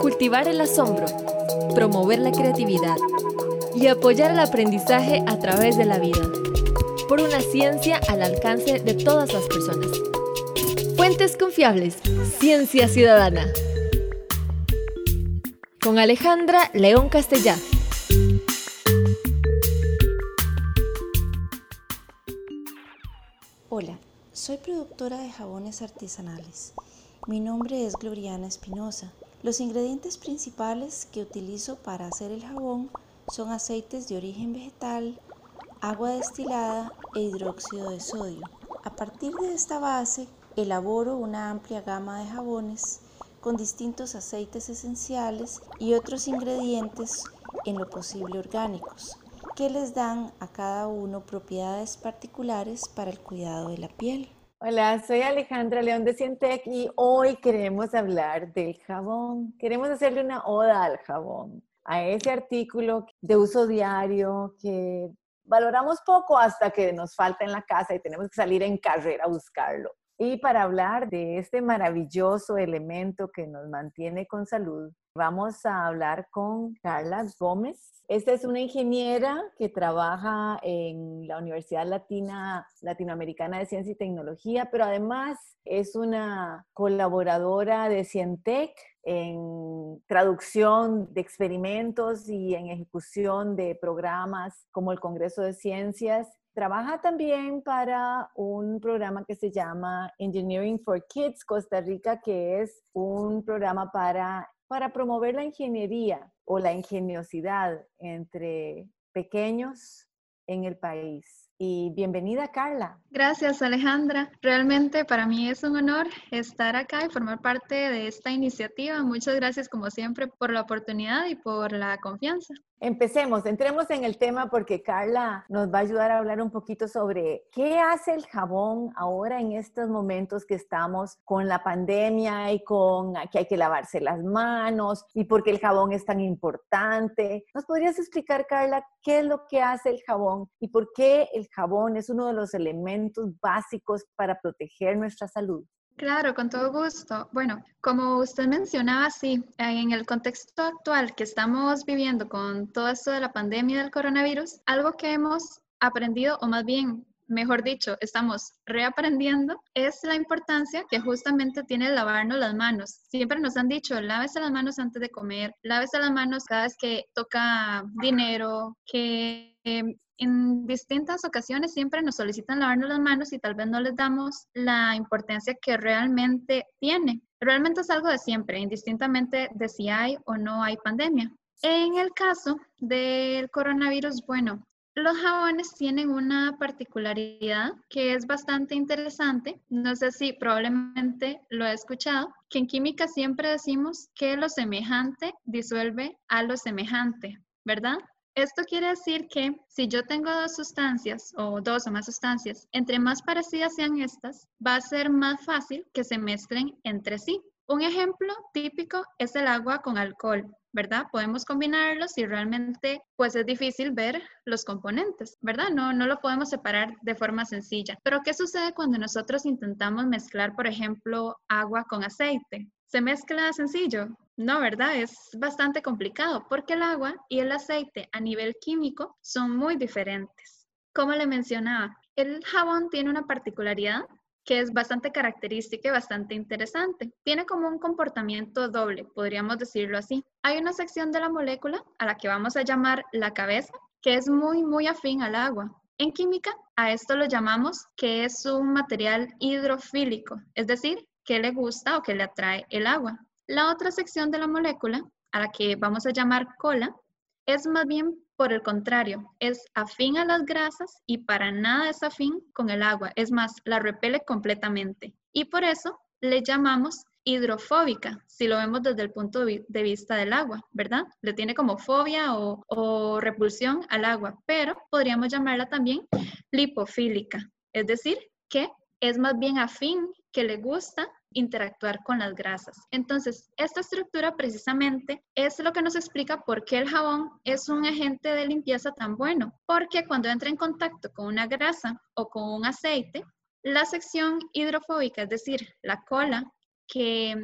cultivar el asombro, promover la creatividad y apoyar el aprendizaje a través de la vida, por una ciencia al alcance de todas las personas. Fuentes confiables, ciencia ciudadana. Con Alejandra León Castellá. Hola, soy productora de jabones artesanales. Mi nombre es Gloriana Espinosa. Los ingredientes principales que utilizo para hacer el jabón son aceites de origen vegetal, agua destilada e hidróxido de sodio. A partir de esta base, elaboro una amplia gama de jabones con distintos aceites esenciales y otros ingredientes en lo posible orgánicos, que les dan a cada uno propiedades particulares para el cuidado de la piel. Hola, soy Alejandra León de Cientec y hoy queremos hablar del jabón. Queremos hacerle una oda al jabón, a ese artículo de uso diario que valoramos poco hasta que nos falta en la casa y tenemos que salir en carrera a buscarlo. Y para hablar de este maravilloso elemento que nos mantiene con salud, vamos a hablar con Carla Gómez. Esta es una ingeniera que trabaja en la Universidad Latina, Latinoamericana de Ciencia y Tecnología, pero además es una colaboradora de Cientec en traducción de experimentos y en ejecución de programas como el Congreso de Ciencias Trabaja también para un programa que se llama Engineering for Kids Costa Rica, que es un programa para, para promover la ingeniería o la ingeniosidad entre pequeños en el país y bienvenida Carla. Gracias Alejandra. Realmente para mí es un honor estar acá y formar parte de esta iniciativa. Muchas gracias como siempre por la oportunidad y por la confianza. Empecemos, entremos en el tema porque Carla nos va a ayudar a hablar un poquito sobre qué hace el jabón ahora en estos momentos que estamos con la pandemia y con que hay que lavarse las manos y por qué el jabón es tan importante. ¿Nos podrías explicar, Carla, qué es lo que hace el jabón y por qué el jabón es uno de los elementos básicos para proteger nuestra salud? Claro, con todo gusto. Bueno, como usted mencionaba, sí, en el contexto actual que estamos viviendo con todo esto de la pandemia del coronavirus, algo que hemos aprendido, o más bien mejor dicho, estamos reaprendiendo, es la importancia que justamente tiene lavarnos las manos. Siempre nos han dicho, lávese las manos antes de comer, lávese las manos cada vez que toca dinero, que em, en distintas ocasiones siempre nos solicitan lavarnos las manos y tal vez no les damos la importancia que realmente tiene. Realmente es algo de siempre, indistintamente de si hay o no hay pandemia. En el caso del coronavirus, bueno, los jabones tienen una particularidad que es bastante interesante. No sé si probablemente lo he escuchado, que en química siempre decimos que lo semejante disuelve a lo semejante, ¿verdad? Esto quiere decir que si yo tengo dos sustancias o dos o más sustancias, entre más parecidas sean estas, va a ser más fácil que se mezclen entre sí. Un ejemplo típico es el agua con alcohol, ¿verdad? Podemos combinarlos y realmente pues es difícil ver los componentes, ¿verdad? No, no lo podemos separar de forma sencilla. Pero ¿qué sucede cuando nosotros intentamos mezclar, por ejemplo, agua con aceite? ¿Se mezcla sencillo? No, ¿verdad? Es bastante complicado porque el agua y el aceite a nivel químico son muy diferentes. Como le mencionaba, el jabón tiene una particularidad que es bastante característica y bastante interesante. Tiene como un comportamiento doble, podríamos decirlo así. Hay una sección de la molécula a la que vamos a llamar la cabeza, que es muy, muy afín al agua. En química, a esto lo llamamos que es un material hidrofílico, es decir, que le gusta o que le atrae el agua. La otra sección de la molécula, a la que vamos a llamar cola, es más bien por el contrario, es afín a las grasas y para nada es afín con el agua. Es más, la repele completamente. Y por eso le llamamos hidrofóbica, si lo vemos desde el punto de vista del agua, ¿verdad? Le tiene como fobia o, repulsión al agua, pero podríamos llamarla también lipofílica, es decir, que es más bien afín, que le gusta interactuar con las grasas. Entonces, esta estructura precisamente es lo que nos explica por qué el jabón es un agente de limpieza tan bueno, porque cuando entra en contacto con una grasa o con un aceite, la sección hidrofóbica, es decir, la cola, que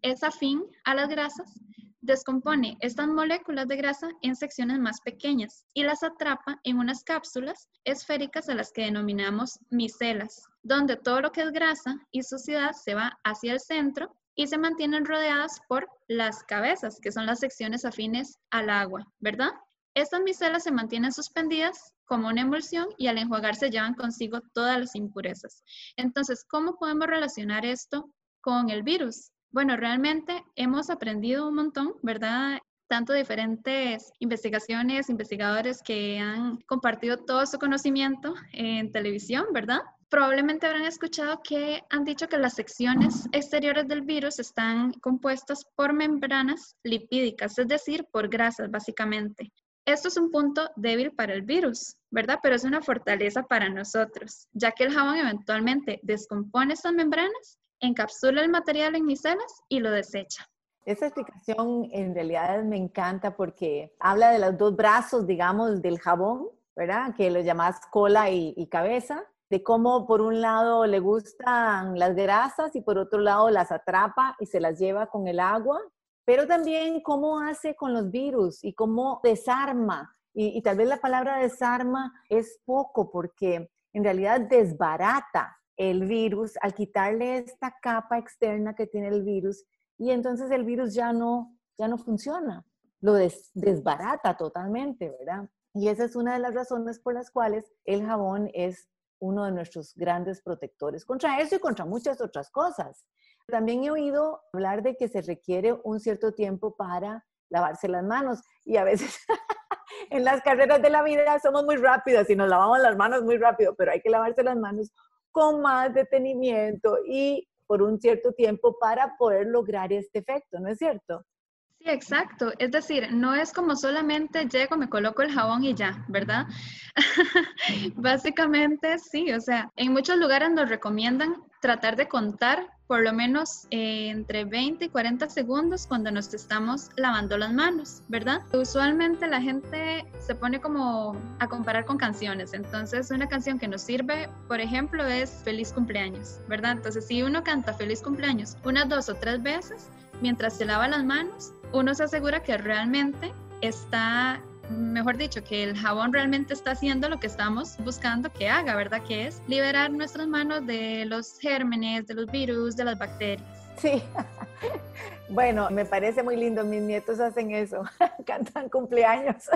es afín a las grasas, descompone estas moléculas de grasa en secciones más pequeñas y las atrapa en unas cápsulas esféricas a las que denominamos micelas, donde todo lo que es grasa y suciedad se va hacia el centro y se mantienen rodeadas por las cabezas, que son las secciones afines al agua, ¿verdad? Estas micelas se mantienen suspendidas como una emulsión y al enjuagarse llevan consigo todas las impurezas. Entonces, ¿cómo podemos relacionar esto con el virus? Bueno, realmente hemos aprendido un montón, ¿verdad? Tanto diferentes investigaciones, investigadores que han compartido todo su conocimiento en televisión, ¿verdad? Probablemente habrán escuchado que han dicho que las secciones exteriores del virus están compuestas por membranas lipídicas, es decir, por grasas básicamente. Esto es un punto débil para el virus, ¿verdad? Pero es una fortaleza para nosotros, ya que el jabón eventualmente descompone estas membranas encapsula el material en micelas y lo desecha. Esa explicación en realidad me encanta porque habla de los dos brazos, digamos, del jabón, ¿verdad? Que lo llamas cola y, cabeza, de cómo por un lado le gustan las grasas y por otro lado las atrapa y se las lleva con el agua, pero también cómo hace con los virus y cómo desarma. Y, tal vez la palabra desarma es poco porque en realidad desbarata el virus al quitarle esta capa externa que tiene el virus y entonces el virus ya no, ya no funciona, lo desbarata totalmente, ¿verdad? Y esa es una de las razones por las cuales el jabón es uno de nuestros grandes protectores contra eso y contra muchas otras cosas. También he oído hablar de que se requiere un cierto tiempo para lavarse las manos y a veces en las carreras de la vida somos muy rápidas y nos lavamos las manos muy rápido, pero hay que lavarse las manos con más detenimiento y por un cierto tiempo para poder lograr este efecto, ¿no es cierto? Sí, exacto. Es decir, no es como solamente llego, me coloco el jabón y ya, ¿verdad? Básicamente sí, o sea, en muchos lugares nos recomiendan tratar de contar por lo menos eh, entre 20 y 40 segundos cuando nos estamos lavando las manos, ¿verdad? Usualmente la gente se pone como a comparar con canciones, entonces una canción que nos sirve, por ejemplo, es Feliz cumpleaños, ¿verdad? Entonces si uno canta Feliz cumpleaños unas dos o tres veces mientras se lava las manos, uno se asegura que realmente está mejor dicho, que el jabón realmente está haciendo lo que estamos buscando que haga, ¿verdad? Que es liberar nuestras manos de los gérmenes, de los virus, de las bacterias. Sí, bueno, me parece muy lindo, mis nietos hacen eso, cantan cumpleaños.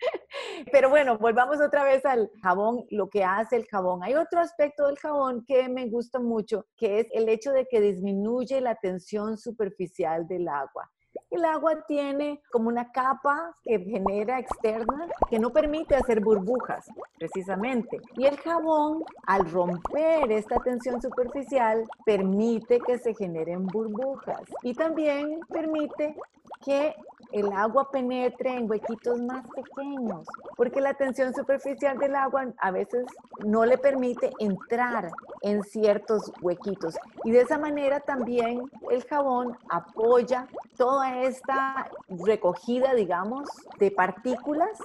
Pero bueno, volvamos otra vez al jabón, lo que hace el jabón. Hay otro aspecto del jabón que me gusta mucho, que es el hecho de que disminuye la tensión superficial del agua. El agua tiene como una capa que genera externa que no permite hacer burbujas, precisamente. Y el jabón, al romper esta tensión superficial, permite que se generen burbujas y también permite que el agua penetre en huequitos más pequeños, porque la tensión superficial del agua a veces no le permite entrar en ciertos huequitos. Y de esa manera también el jabón apoya toda esta recogida, digamos, de partículas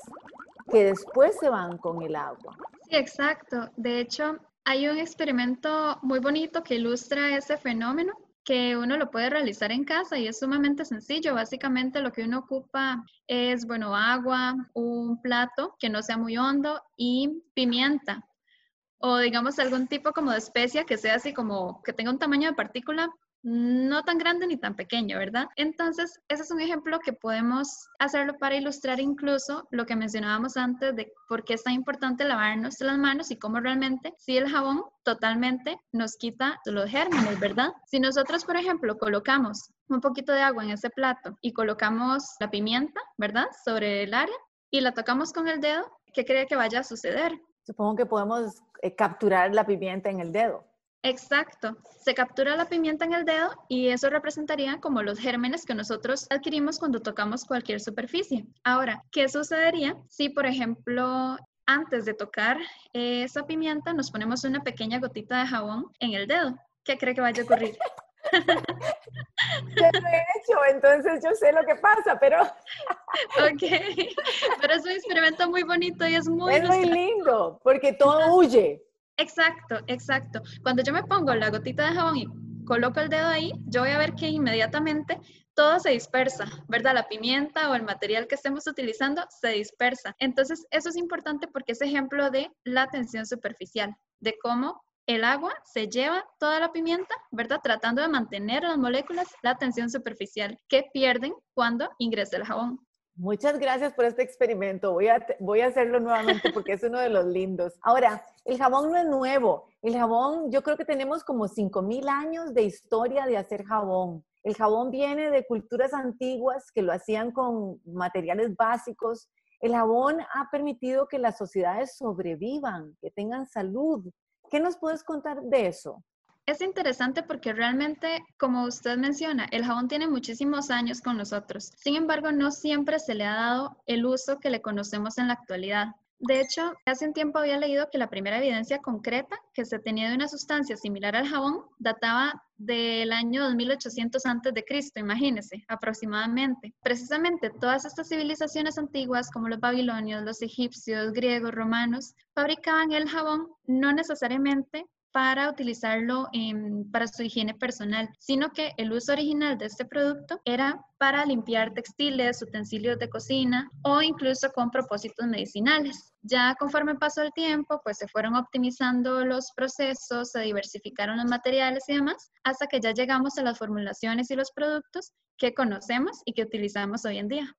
que después se van con el agua. Sí, exacto. De hecho, hay un experimento muy bonito que ilustra ese fenómeno que uno lo puede realizar en casa y es sumamente sencillo. Básicamente lo que uno ocupa es, bueno, agua, un plato que no sea muy hondo y pimienta o digamos algún tipo como de especia que sea así como que tenga un tamaño de partícula no tan grande ni tan pequeño, ¿verdad? Entonces, ese es un ejemplo que podemos hacerlo para ilustrar incluso lo que mencionábamos antes de por qué es tan importante lavarnos las manos y cómo realmente si el jabón totalmente nos quita los gérmenes, ¿verdad? Si nosotros, por ejemplo, colocamos un poquito de agua en ese plato y colocamos la pimienta, ¿verdad? Sobre el área y la tocamos con el dedo, ¿qué cree que vaya a suceder? Supongo que podemos eh, capturar la pimienta en el dedo. Exacto. Se captura la pimienta en el dedo y eso representaría como los gérmenes que nosotros adquirimos cuando tocamos cualquier superficie. Ahora, ¿qué sucedería si, por ejemplo, antes de tocar esa pimienta nos ponemos una pequeña gotita de jabón en el dedo? ¿Qué cree que vaya a ocurrir? Ya lo he hecho, entonces yo sé lo que pasa, pero... ok, pero es un experimento muy bonito y es muy... Es muy lindo, porque todo huye. Exacto, exacto. Cuando yo me pongo la gotita de jabón y coloco el dedo ahí, yo voy a ver que inmediatamente todo se dispersa, ¿verdad? La pimienta o el material que estemos utilizando se dispersa. Entonces, eso es importante porque es ejemplo de la tensión superficial, de cómo el agua se lleva toda la pimienta, ¿verdad? Tratando de mantener las moléculas la tensión superficial que pierden cuando ingresa el jabón. Muchas gracias por este experimento. Voy a, voy a hacerlo nuevamente porque es uno de los lindos. Ahora, el jabón no es nuevo. El jabón, yo creo que tenemos como 5.000 años de historia de hacer jabón. El jabón viene de culturas antiguas que lo hacían con materiales básicos. El jabón ha permitido que las sociedades sobrevivan, que tengan salud. ¿Qué nos puedes contar de eso? Es interesante porque realmente, como usted menciona, el jabón tiene muchísimos años con nosotros. Sin embargo, no siempre se le ha dado el uso que le conocemos en la actualidad. De hecho, hace un tiempo había leído que la primera evidencia concreta que se tenía de una sustancia similar al jabón databa del año 2800 antes de Cristo, imagínese, aproximadamente. Precisamente todas estas civilizaciones antiguas como los babilonios, los egipcios, griegos, romanos, fabricaban el jabón no necesariamente para utilizarlo para su higiene personal, sino que el uso original de este producto era para limpiar textiles, utensilios de cocina o incluso con propósitos medicinales. Ya conforme pasó el tiempo, pues se fueron optimizando los procesos, se diversificaron los materiales y demás, hasta que ya llegamos a las formulaciones y los productos que conocemos y que utilizamos hoy en día.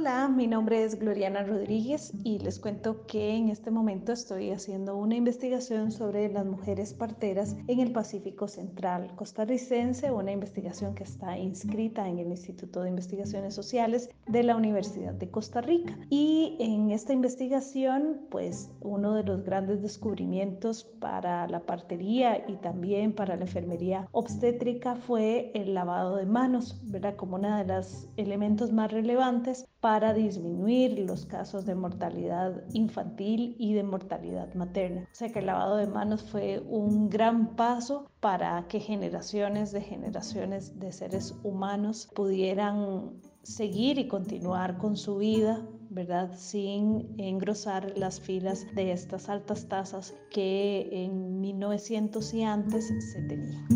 Hola, mi nombre es Gloriana Rodríguez y les cuento que en este momento estoy haciendo una investigación sobre las mujeres parteras en el Pacífico Central costarricense, una investigación que está inscrita en el Instituto de Investigaciones Sociales de la Universidad de Costa Rica. Y en esta investigación, pues uno de los grandes descubrimientos para la partería y también para la enfermería obstétrica fue el lavado de manos, ¿verdad? Como uno de los elementos más relevantes para disminuir los casos de mortalidad infantil y de mortalidad materna. O sea que el lavado de manos fue un gran paso para que generaciones de generaciones de seres humanos pudieran seguir y continuar con su vida ¿verdad? Sin engrosar las filas de estas altas tasas que en 1900 y antes se tenían.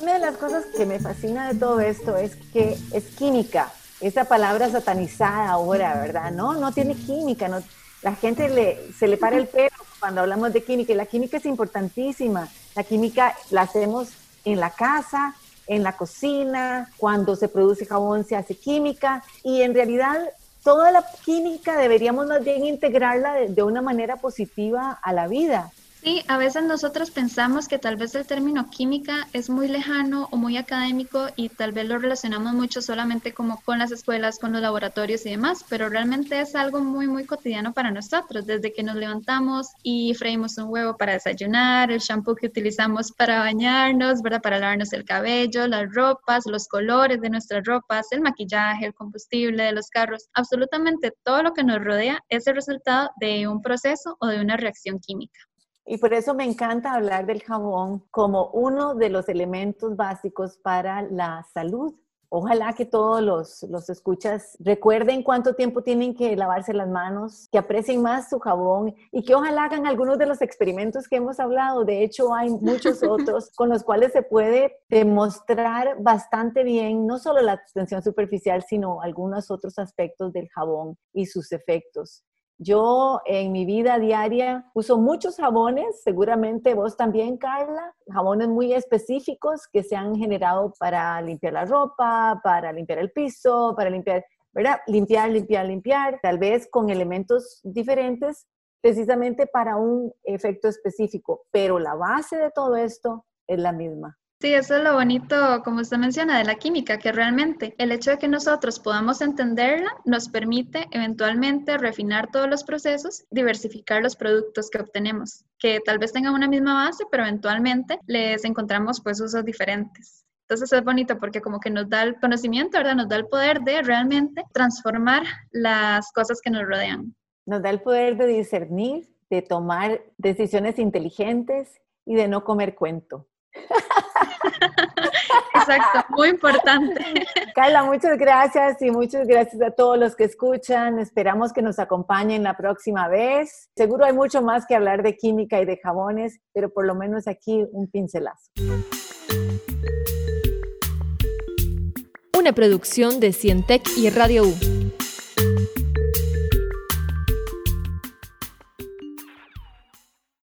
Una de las cosas que me fascina de todo esto es que es química esa palabra satanizada ahora, ¿verdad? No, no tiene química, no, la gente le, se le para el pelo cuando hablamos de química y la química es importantísima. La química la hacemos en la casa, en la cocina, cuando se produce jabón se hace química y en realidad toda la química deberíamos más bien integrarla de una manera positiva a la vida. Sí, a veces nosotros pensamos que tal vez el término química es muy lejano o muy académico y tal vez lo relacionamos mucho solamente como con las escuelas, con los laboratorios y demás, pero realmente es algo muy, muy cotidiano para nosotros. Desde que nos levantamos y freímos un huevo para desayunar, el shampoo que utilizamos para bañarnos, ¿verdad? Para lavarnos el cabello, las ropas, los colores de nuestras ropas, el maquillaje, el combustible de los carros, absolutamente todo lo que nos rodea es el resultado de un proceso o de una reacción química. Y por eso me encanta hablar del jabón como uno de los elementos básicos para la salud. Ojalá que todos los, los escuchas recuerden cuánto tiempo tienen que lavarse las manos, que aprecien más su jabón y que ojalá hagan algunos de los experimentos que hemos hablado. De hecho, hay muchos otros con los cuales se puede demostrar bastante bien no solo la tensión superficial, sino algunos otros aspectos del jabón y sus efectos. Yo en mi vida diaria uso muchos jabones, seguramente vos también, Carla, jabones muy específicos que se han generado para limpiar la ropa, para limpiar el piso, para limpiar, ¿verdad? Limpiar, limpiar, limpiar, tal vez con elementos diferentes precisamente para un efecto específico, pero la base de todo esto es la misma. Sí, eso es lo bonito, como usted menciona, de la química, que realmente el hecho de que nosotros podamos entenderla nos permite eventualmente refinar todos los procesos, diversificar los productos que obtenemos, que tal vez tengan una misma base, pero eventualmente les encontramos pues usos diferentes. Entonces es bonito porque como que nos da el conocimiento, ¿verdad? Nos da el poder de realmente transformar las cosas que nos rodean. Nos da el poder de discernir, de tomar decisiones inteligentes y de no comer cuento. exacto, muy importante. Carla, muchas gracias y muchas gracias a todos los que escuchan. Esperamos que nos acompañen la próxima vez. Seguro hay mucho más que hablar de química y de jabones, pero por lo menos aquí un pincelazo. Una producción de Cientec y Radio U.